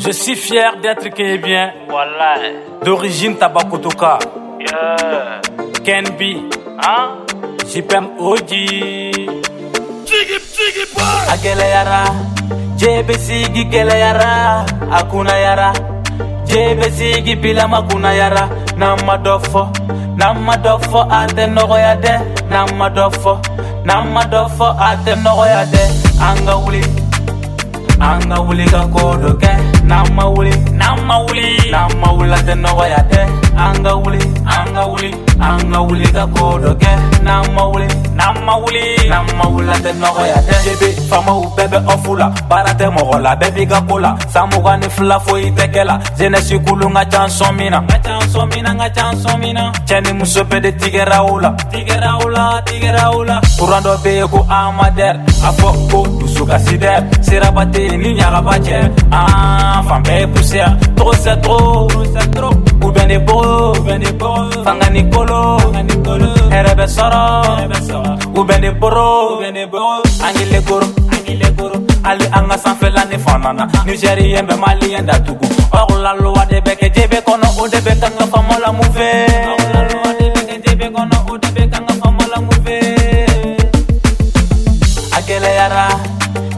Je suis fier d'être kényan. Voilà. D'origine Tabakotoka. Yeah. Kenbi. Hein? Jipem Oji. Jiggy, jiggy boy. Akele yara. Jebe sigi kele yara. Akuna yara. sigi bila makuna yara. Nama Namadofo Nama dofo ate nogoya de. Nama ka na mauli, na mauli, na mawula tɛ nɔgɔya tɛ an ka wuli an ka wuli an ka wuli ka ko dɔ kɛ n'an ma wuli n'an ma wuli n'an ma wuli an tɛ nɔgɔya dɛ jebe faamaw bɛɛ bɛ ɔfu la baara tɛ mɔgɔ la bɛɛ b'i ka ko la san mugan ni fila foyi tɛ kɛ la zenɛsi kulu ka can sɔn min na ka can sɔn min na ka can sɔn min na cɛ ni muso bɛɛ de tigɛra o la tigɛra o la tigɛra o la kuran dɔ bɛ yen ko amadɛr a fɔ ko dusukasi dɛ siraba tɛ yen ni ɲagaba cɛ an fan bɛɛ ye pusiya tɔgɔ sɛ tɔgɔ sɛ tɔgɔ fɛngani bogo fangani kolo hɛrɛ bɛ sɔrɔ u bɛ ne boro an kile koro hali an ka sanfɛla ni fana na nigérien bɛ maliyɛn datugu ɔkulalowa de bɛ kɛ jebe kɔnɔ o de bɛ kan ka faama la mun fɛ. gɛlɛyara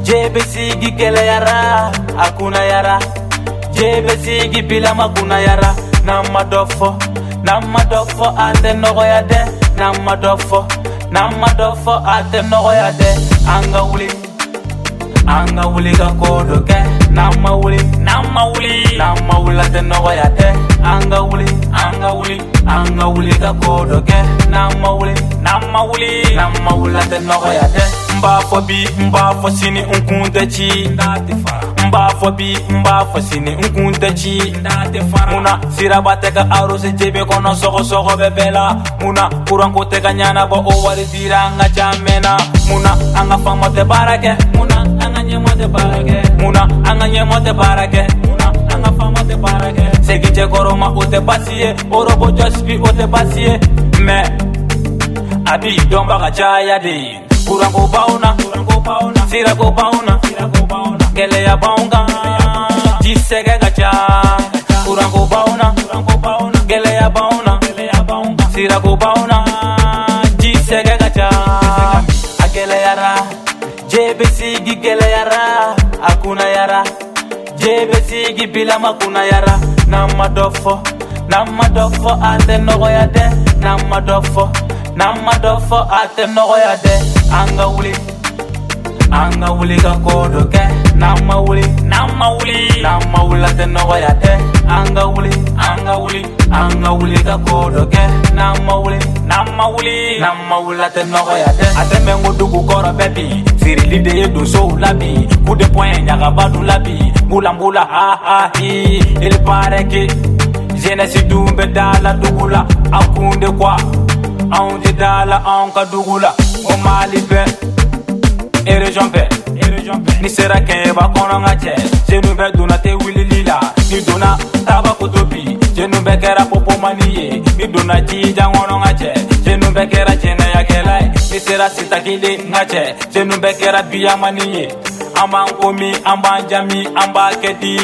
jebe sigi gɛlɛyara a kunnayara jebe sigi bilama kunnayara na ma dɔ fɔ na ma dɔ fɔ a tɛ nɔgɔya dɛ na ma dɔ fɔ na ma dɔ fɔ a tɛ nɔgɔya dɛ an ka wuli an ka wuli ka ko dɔ kɛ na ma wuli na ma wuli na ma wuli a tɛ nɔgɔya dɛ an ka wuli an ka wuli an ka wuli ka ko dɔ kɛ na ma wuli na ma wuli na ma wuli a tɛ nɔgɔya dɛ n b'a fɔ bi n b'a fɔ sini n kun tɛ ci n t'a tɛ fara. mba fɔ bi mba fɔ sini n kun tɛ ci munna siraba tɛ ka arose jebe kɔnɔ sɔgɔsɔgɔ bɛ bɛɛ la munna kuranko tɛ ka ɲanabɔ o wari dira an ka camɛnna munna an ka fama tɛ baara kɛ munna an ka ɲɛmɔ tɛ baara kɛ munna an ka ɲɛmɔ tɛ baara kɛ munna an ka fama tɛ baara kɛ segijɛ kɔrɔma o tɛ basi ye orobo jɔsibi o tɛ basi ye mɛ a b'i dɔnbaga caya de kuranko baw na sirako baw na bonga jisegega gacha. kuranko bawna gɛlɛya bawna sirako bawna jisegega ca a gɛlɛyara jebe sigi gɛlɛyara a kunnayara jebe sigi bilama kunnayara yara. ma dɔ fɔ n'an ma dɔ fɔ a tɛ nɔgɔya dɛ n'an ma dɔ fɔ n'an ma dɔ fɔ a tɛ nɔgɔya dɛ wuli an wuli ka ko dɔ kɛ நம்ம ஒளி நம்ம ஒளி நம்ம உள்ளத்தை நோயாத்தே அங்க ஒளி அங்க ஒளி அங்க ஒளிக கோடோக்கே நம்ம ஒளி நம்ம ஒளி நம்ம உள்ளத்தை நோயாத்தே அத்தமேங்க டுகு கோர baby sirili de ye donsow labi ku de pɔyɛ ɲagaba dun labi mbulambula hahahi il paraît que jeunesse dun bɛ da la dugu la a kun de quoi anw tɛ da la anw ka dugu la o mali bɛɛ et région bɛɛ jɔn fɛ ni sera kɛɲɛba kɔnɔ ka cɛ jenu bɛɛ donna tɛ wilili la ni donna taba koto bi jenu bɛɛ kɛra popomani ye ni donna jijan kɔnɔ ka cɛ jenu bɛɛ kɛra jɛnɛyakɛla ye ni sera sitakelen ka cɛ jenu bɛɛ kɛra biyamani ye an b'an komi an b'an jami an b'a kɛ di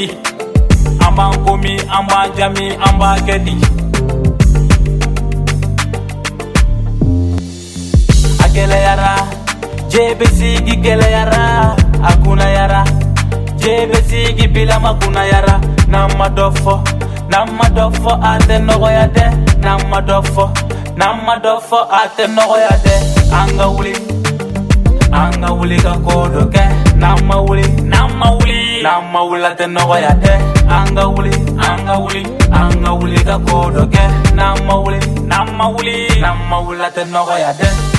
an b'an komi an b'an jami an b'a kɛ di. akeleyara jebesigi gwɛlɛyara a kunnayara jebesigi bilama kunnayara n'an ma dɔ fɔ n'an ma dɔ fɔ a tɛ nɔgɔya dɛ n'an ma dɔ fɔ n'an ma dɔ fɔ a tɛ nɔgɔya dɛ an ka wuli an ka wuli ka koo dɔ kɛ n'an ma wuli n'an ma wuli n'an ma wuli a tɛ nɔgɔya dɛ an ka wuli an ka wuli an ka wuli ka koo dɔ kɛ n'an ma wuli n'an ma wuli n'an ma wuli a tɛ nɔgɔya dɛ